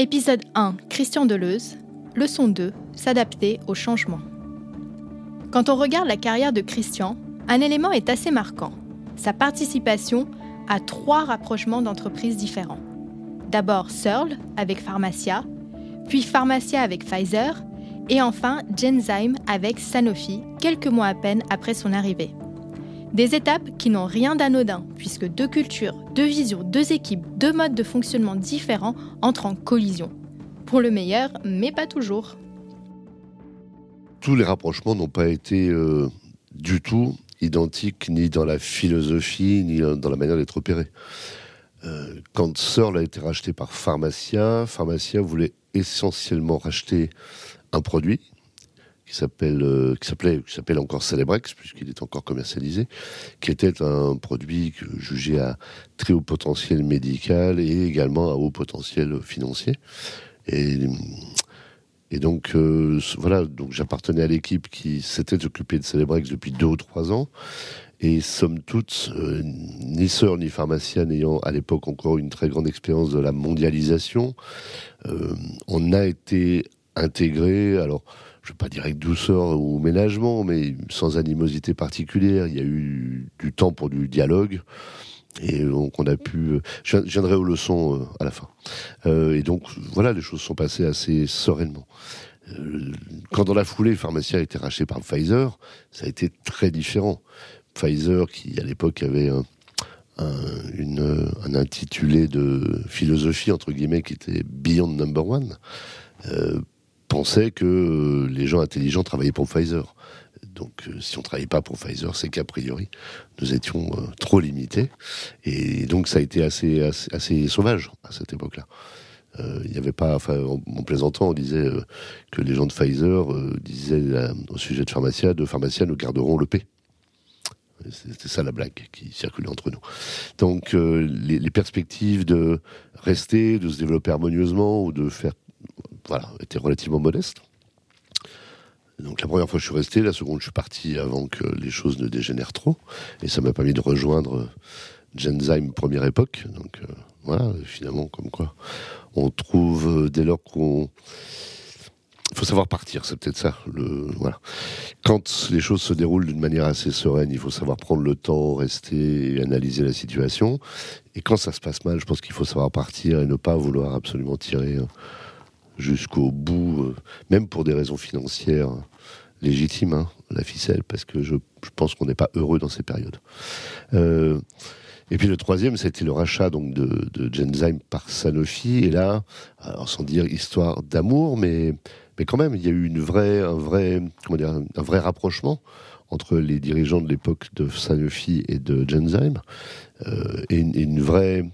Épisode 1 Christian Deleuze. Leçon 2 S'adapter au changement. Quand on regarde la carrière de Christian, un élément est assez marquant sa participation à trois rapprochements d'entreprises différents. D'abord Searle avec Pharmacia, puis Pharmacia avec Pfizer, et enfin Genzyme avec Sanofi, quelques mois à peine après son arrivée. Des étapes qui n'ont rien d'anodin, puisque deux cultures, deux visions, deux équipes, deux modes de fonctionnement différents entrent en collision. Pour le meilleur, mais pas toujours. Tous les rapprochements n'ont pas été euh, du tout identiques ni dans la philosophie, ni dans la manière d'être opérés. Euh, quand Searle a été racheté par Pharmacia, Pharmacia voulait essentiellement racheter un produit qui s'appelle euh, qui s'appelait qui s'appelle encore Celebrex puisqu'il est encore commercialisé, qui était un produit jugé à très haut potentiel médical et également à haut potentiel financier. Et et donc euh, voilà, donc j'appartenais à l'équipe qui s'était occupée de Celebrex depuis deux ou trois ans. Et somme toute, euh, ni sœur ni pharmacien n'ayant à l'époque encore une très grande expérience de la mondialisation, on a été intégré. Alors, je ne vais pas dire avec douceur ou ménagement, mais sans animosité particulière. Il y a eu du temps pour du dialogue. Et donc on a pu. Je viendrai aux leçons euh, à la fin. Euh, et donc voilà, les choses sont passées assez sereinement. Euh, quand dans la foulée, Pharmacia a été racheté par Pfizer, ça a été très différent. Pfizer, qui à l'époque avait un, intitulé de philosophie entre guillemets qui était Beyond Number One, pensait que euh, les gens intelligents travaillaient pour Pfizer. Donc, euh, si on ne travaillait pas pour Pfizer, c'est qu'a priori, nous étions euh, trop limités. Et donc, ça a été assez, sauvage à cette époque-là. Il n'y avait pas, enfin, en, plaisantant, on disait que les gens de Pfizer disaient au sujet de Pharmacia, de Pharmacia, nous garderons le P. C'était ça la blague qui circulait entre nous. Donc les, perspectives de rester, de se développer harmonieusement ou de faire voilà, était relativement modeste. Donc la première fois je suis resté, la seconde je suis parti avant que les choses ne dégénèrent trop, et ça m'a permis de rejoindre Genzyme première époque. Donc euh, voilà, finalement comme quoi on trouve euh, dès lors qu'on faut savoir partir, c'est peut-être ça. Le, voilà. Quand les choses se déroulent d'une manière assez sereine, il faut savoir prendre le temps, rester et analyser la situation. Et quand ça se passe mal, je pense qu'il faut savoir partir et ne pas vouloir absolument tirer euh, jusqu'au bout, euh, même pour des raisons financières légitimes, hein, la ficelle, parce que je, pense qu'on n'est pas heureux dans ces périodes. Euh, et puis le troisième, c'était le rachat donc de, de Genzyme par Sanofi. Et là, alors sans dire histoire d'amour, mais mais quand même, il y a eu une vraie, un vrai, comment dire, un vrai rapprochement entre les dirigeants de l'époque de Sanofi et de Genzyme, euh, et, une vraie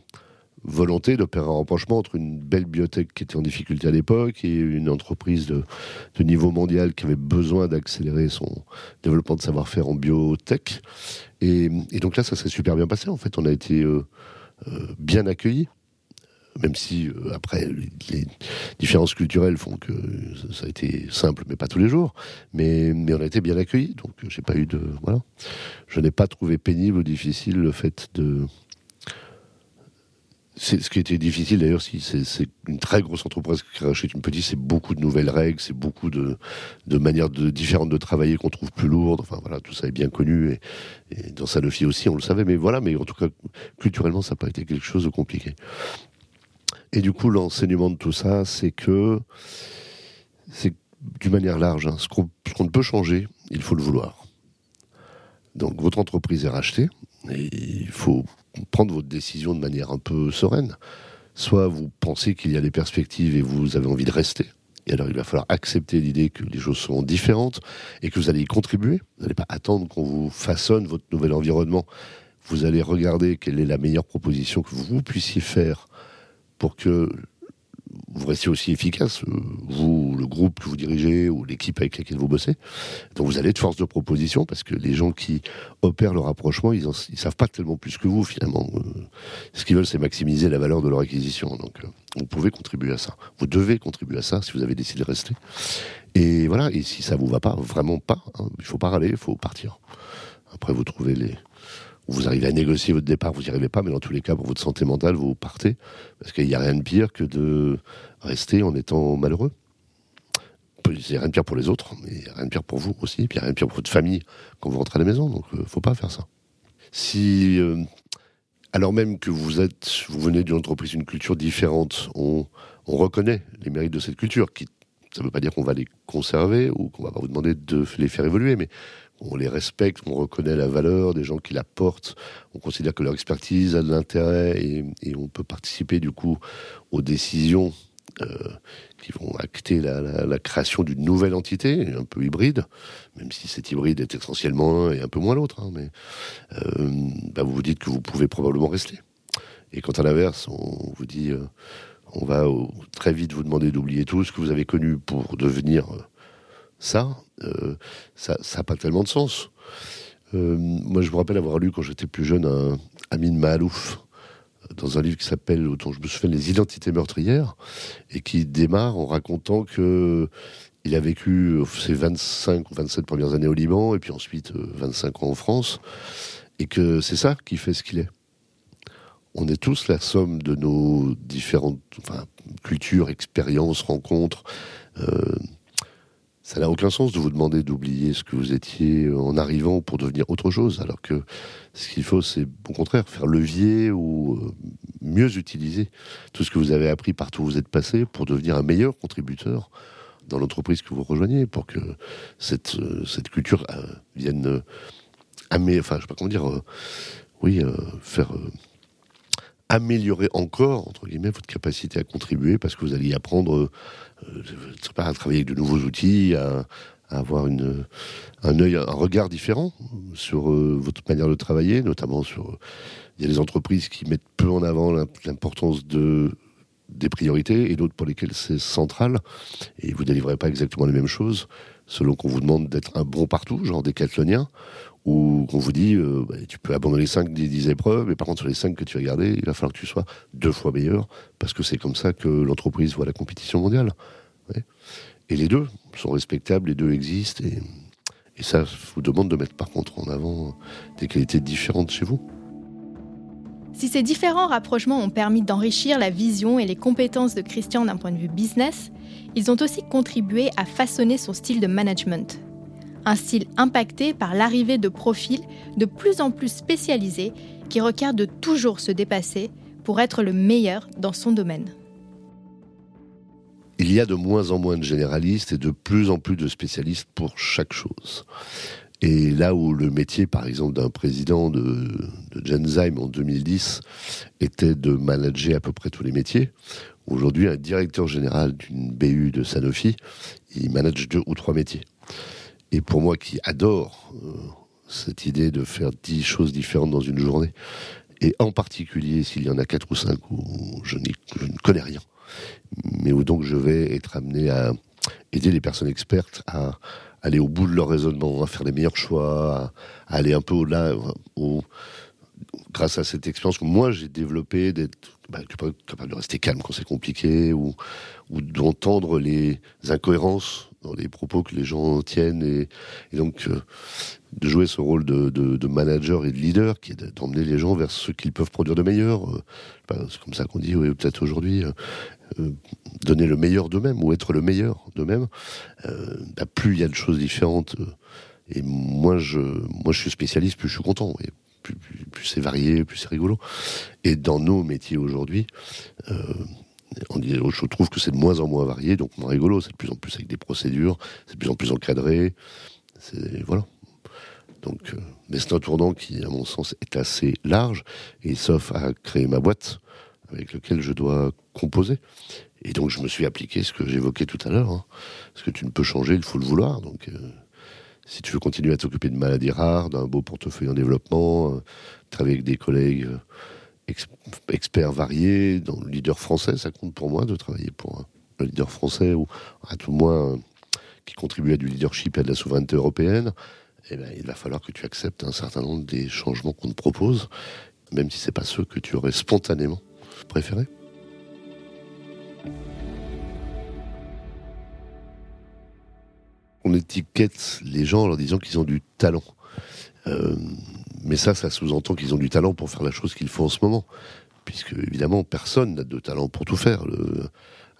volonté d'opérer un rapprochement entre une belle biotech qui était en difficulté à l'époque et une entreprise de, niveau mondial qui avait besoin d'accélérer son développement de savoir-faire en biotech. Et, donc là, ça s'est super bien passé. En fait, on a été euh, euh, bien accueillis même si euh, après les, différences culturelles font que ça a été simple, mais pas tous les jours. Mais, mais on a été bien accueillis, donc j'ai pas eu de voilà. Je n'ai pas trouvé pénible ou difficile le fait de c'est ce qui était difficile d'ailleurs, si c'est une très grosse entreprise qui rachète une petite, c'est beaucoup de nouvelles règles, c'est beaucoup de, manières différentes de travailler qu'on trouve plus lourdes. Enfin voilà, tout ça est bien connu et, et dans Sanofi aussi, on le savait. Mais voilà, mais en tout cas, culturellement, ça n'a pas été quelque chose de compliqué. Et du coup, l'enseignement de tout ça, c'est que c'est d'une manière large, hein, ce qu'on ne peut changer, il faut le vouloir. Donc votre entreprise est rachetée et il faut prendre votre décision de manière un peu sereine. Soit vous pensez qu'il y a des perspectives et vous avez envie de rester. Et alors, il va falloir accepter l'idée que les choses seront différentes et que vous allez y contribuer. Vous n'allez pas attendre qu'on vous façonne votre nouvel environnement. Vous allez regarder quelle est la meilleure proposition que vous puissiez faire pour que vous restez aussi efficace, euh, vous, le groupe que vous dirigez ou l'équipe avec laquelle vous bossez. Donc vous allez de force de proposition parce que les gens qui opèrent le rapprochement, ils, ne savent pas tellement plus que vous finalement. Euh, ce qu'ils veulent, c'est maximiser la valeur de leur acquisition. Donc euh, vous pouvez contribuer à ça. Vous devez contribuer à ça si vous avez décidé de rester. Et voilà. Et si ça vous va pas, vraiment pas, hein, il faut pas râler, il faut partir. Après, vous trouvez les vous arrivez à négocier votre départ, vous n'y arrivez pas, mais dans tous les cas, pour votre santé mentale, vous partez. Parce qu'il n'y a rien de pire que de rester en étant malheureux. Il n'y a rien de pire pour les autres, mais il n'y a rien de pire pour vous aussi. Il n'y a rien de pire pour votre famille quand vous rentrez à la maison. Donc, il euh, ne faut pas faire ça. Si, euh, alors même que vous êtes, vous venez d'une entreprise, d'une culture différente, on, on, reconnaît les mérites de cette culture. Qui, ça ne veut pas dire qu'on va les conserver ou qu'on va pas vous demander de les faire évoluer, mais on les respecte, on reconnaît la valeur des gens qui la portent, on considère que leur expertise a de l'intérêt et, on peut participer du coup aux décisions euh, qui vont acter la, création d'une nouvelle entité, un peu hybride, même si cet hybride est essentiellement l'un et un peu moins l'autre. Hein, mais euh, bah, vous vous dites que vous pouvez probablement rester. Et quand à l'inverse, on vous dit, euh, on va très vite vous demander d'oublier tout ce que vous avez connu pour devenir ça, euh, ça n'a pas tellement de sens. Euh, moi, je me rappelle avoir lu quand j'étais plus jeune un Amin Mahalouf dans un livre qui s'appelle, dont je me souviens, Les identités meurtrières, et qui démarre en racontant que il a vécu ses 25 ou 27 premières années au Liban, et puis ensuite 25 euh, ans en France, et que c'est ça qui fait ce qu'il est. On est tous la somme de nos différentes cultures, expériences, rencontres. Euh, ça n'a aucun sens de vous demander d'oublier ce que vous étiez en arrivant pour devenir autre chose, alors que ce qu'il faut, c'est au contraire faire levier ou euh, mieux utiliser tout ce que vous avez appris partout où vous êtes passé pour devenir un meilleur contributeur dans l'entreprise que vous rejoignez, pour que cette, euh, cette culture euh, vienne améliorer, enfin, je sais pas comment dire, oui, faire améliorer encore, entre guillemets, votre capacité à contribuer parce que vous allez apprendre euh, à travailler avec de nouveaux outils, à, avoir un œil, un regard différent sur euh, votre manière de travailler, notamment sur. Il y a des entreprises qui mettent peu en avant l'importance de des priorités et d'autres pour lesquelles c'est central et vous délivrez pas exactement les mêmes choses selon qu'on vous demande d'être un bon partout, genre des décathlonien, ou qu'on vous dit euh, bah, tu peux abandonner 5 des 10 épreuves, mais par contre sur les 5 que tu as gardées, il va falloir que tu sois deux fois meilleur, parce que c'est comme ça que l'entreprise voit la compétition mondiale. Et les deux sont respectables, les deux existent, et, et ça vous demande de mettre par contre en avant des qualités différentes chez vous. Si ces différents rapprochements ont permis d'enrichir la vision et les compétences de Christian d'un point de vue business, ils ont aussi contribué à façonner son style de management. Un style impacté par l'arrivée de profils de plus en plus spécialisés qui requièrent de toujours se dépasser pour être le meilleur dans son domaine. Il y a de moins en moins de généralistes et de plus en plus de spécialistes pour chaque chose. Et là où le métier, par exemple, d'un président de, de Genzyme en 2010 était de manager à peu près tous les métiers, aujourd'hui, un directeur général d'une BU de Sanofi, il manage deux ou trois métiers. Et pour moi qui adore euh, cette idée de faire dix choses différentes dans une journée, et en particulier s'il y en a quatre ou cinq où je, je ne connais rien, mais où donc je vais être amené à aider les personnes expertes à aller au bout de leur raisonnement, à faire les meilleurs choix, à, aller un peu au-delà, grâce à cette expérience que moi j'ai développée, d'être bah, capable de rester calme quand c'est compliqué, ou, ou d'entendre les incohérences dans les propos que les gens tiennent, et, donc euh, de jouer ce rôle de, manager et de leader, qui est d'emmener les gens vers ce qu'ils peuvent produire de meilleur. Euh, c'est comme ça qu'on dit, peut-être aujourd'hui, euh, donner le meilleur d'eux-mêmes ou être le meilleur d'eux-mêmes, bah, plus il y a de choses différentes et moins je, moi je suis spécialiste, plus je suis content. Et plus, c'est varié, plus c'est rigolo. Et dans nos métiers aujourd'hui, on dit, je trouve que c'est de moins en moins varié, donc moins rigolo. C'est de plus en plus avec des procédures, c'est de plus en plus encadré. Voilà. Donc, mais c'est un tournant qui, à mon sens, est assez large. Et sauf à créer ma boîte, avec lequel je dois composer. Et donc je me suis appliqué ce que j'évoquais tout à l'heure. Hein. Parce que tu ne peux changer, il faut le vouloir. Donc euh, si tu veux continuer à t'occuper de maladies rares, d'un beau portefeuille en développement, euh, travailler avec des collègues euh, experts variés, dans le leader français, ça compte pour moi de travailler pour un, leader français ou à tout le moins qui contribue à du leadership et à de la souveraineté européenne. Eh ben, il va falloir que tu acceptes un certain nombre des changements qu'on te propose, même si c'est pas ceux que tu aurais spontanément préféré on étiquette les gens en leur disant qu'ils ont du talent. Euh, mais ça, ça sous-entend qu'ils ont du talent pour faire la chose qu'ils font en ce moment. Puisque, évidemment, personne n'a de talent pour tout faire.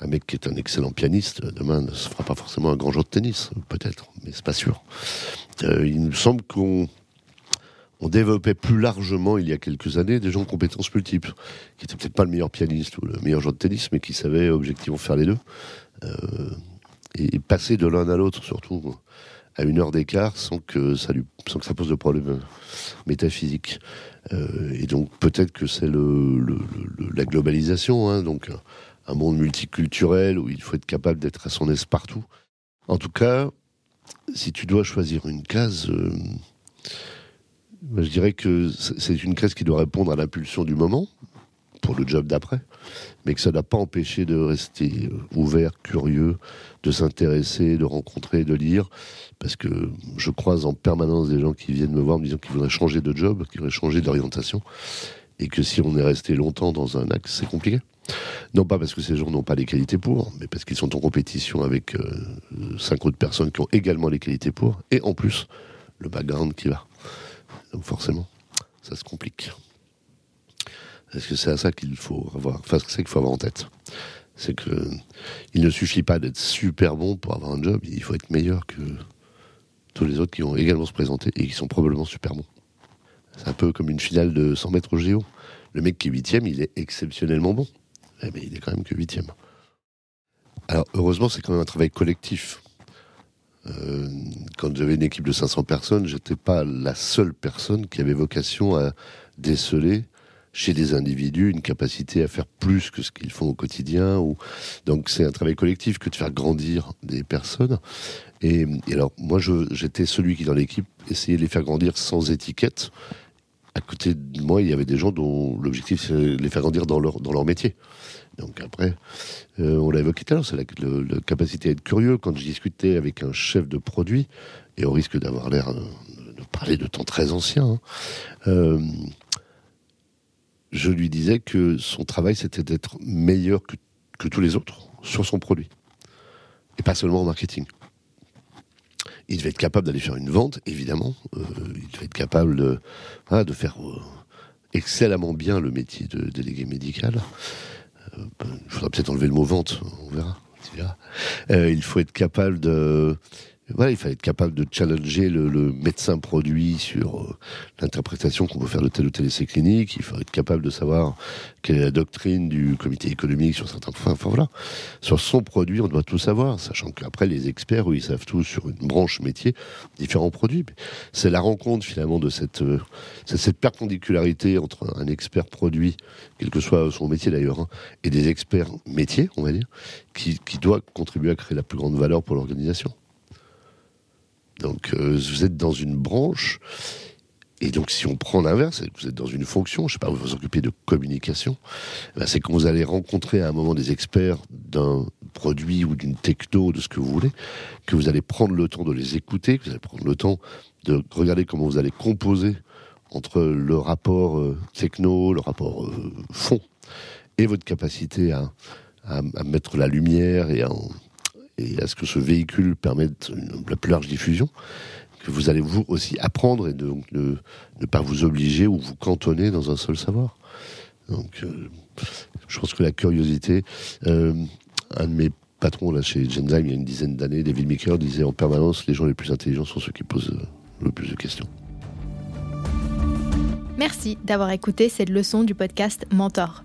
un mec qui est un excellent pianiste, demain, ne se fera pas forcément un grand joueur de tennis, peut-être, mais c'est pas sûr. Euh, il me semble qu'on on développait plus largement, il y a quelques années, des gens de compétences multiples, qui n'étaient peut-être pas le meilleur pianiste ou le meilleur joueur de tennis, mais qui savaient objectivement faire les deux. Euh, et passer de l'un à l'autre, surtout à une heure d'écart, sans que ça sans que ça pose de problème métaphysique. Euh, et donc peut-être que c'est le, la globalisation, hein, donc un monde multiculturel où il faut être capable d'être à son aise partout. En tout cas, si tu dois choisir une case, euh, je dirais que c'est une case qui doit répondre à l'impulsion du moment pour le job d'après, mais que ça n'a pas empêché de rester euh, ouvert, curieux, de s'intéresser, de rencontrer, de lire, parce que je croise en permanence des gens qui viennent me voir me disant qu'ils voudraient changer de job, qu'ils voudraient changer d'orientation, et que si on est resté longtemps dans un axe, c'est compliqué. Non pas parce que ces gens n'ont pas les qualités pour, mais parce qu'ils sont en compétition avec euh, cinq autres personnes qui ont également les qualités pour, et en plus, le background qui va. Donc forcément, ça se complique. Est-ce que c'est à ça qu'il faut avoir, c'est qu'il faut avoir en tête. C'est que il ne suffit pas d'être super bon pour avoir un job, il faut être meilleur que tous les autres qui ont également se présenter et qui sont probablement super bons. C'est un peu comme une finale de 100 mètres au géo. Le mec qui est huitième, il est exceptionnellement bon. mais il est quand même que huitième. Alors heureusement, c'est quand même un travail collectif. Euh, quand j'avais une équipe de 500 personnes, j'étais pas la seule personne qui avait vocation à déceler chez des individus une capacité à faire plus que ce qu'ils font au quotidien. Ou... Donc c'est un travail collectif que de faire grandir des personnes. Et, alors moi j'étais celui qui dans l'équipe essayait de les faire grandir sans étiquette. À côté de moi, il y avait des gens dont l'objectif c'est de les faire grandir dans leur, dans leur métier. Donc après, euh, on l'a évoqué tout à l'heure, c'est la, capacité à être curieux. Quand je discutais avec un chef de produit, et au risque d'avoir l'air de, parler de temps très ancien, hein, euh, je lui disais que son travail, c'était d'être meilleur que, tous les autres sur son produit. Et pas seulement en marketing. Il devait être capable d'aller faire une vente, évidemment. Euh, il devait être capable de, faire euh, excellemment bien le métier de délégué médical. Euh, il faudra peut-être enlever le mot vente, on verra. il faut être capable de voilà, il fallait être capable de challenger le, médecin produit sur euh, l'interprétation qu'on peut faire de tel ou tel essai clinique. Il faut être capable de savoir quelle est la doctrine du comité économique sur certains points. Enfin voilà, sur son produit, on doit tout savoir, sachant qu'après les experts, ils savent tout sur une branche métier, différents produits. C'est la rencontre finalement de cette euh, cette perpendicularité entre un expert produit, quel que soit son métier d'ailleurs, hein, et des experts métiers, on va dire, qui, qui doit contribuer à créer la plus grande valeur pour l'organisation. Donc euh, vous êtes dans une branche, et donc si on prend l'inverse, vous êtes dans une fonction, je sais pas, vous vous occupez de communication, eh ben, c'est quand vous allez rencontrer à un moment des experts d'un produit ou d'une techno, de ce que vous voulez, que vous allez prendre le temps de les écouter, que vous allez prendre le temps de regarder comment vous allez composer entre le rapport euh, techno, le rapport euh, fond, et votre capacité à, à, à, mettre la lumière et à et à ce que ce véhicule permette la plus large diffusion, que vous allez vous aussi apprendre et donc ne, pas vous obliger ou vous cantonner dans un seul savoir. Donc, euh, je pense que la curiosité, euh, un de mes patrons là chez Genzyme il y a une dizaine d'années, David Maker, disait en permanence les gens les plus intelligents sont ceux qui posent le plus de questions. Merci d'avoir écouté cette leçon du podcast Mentor.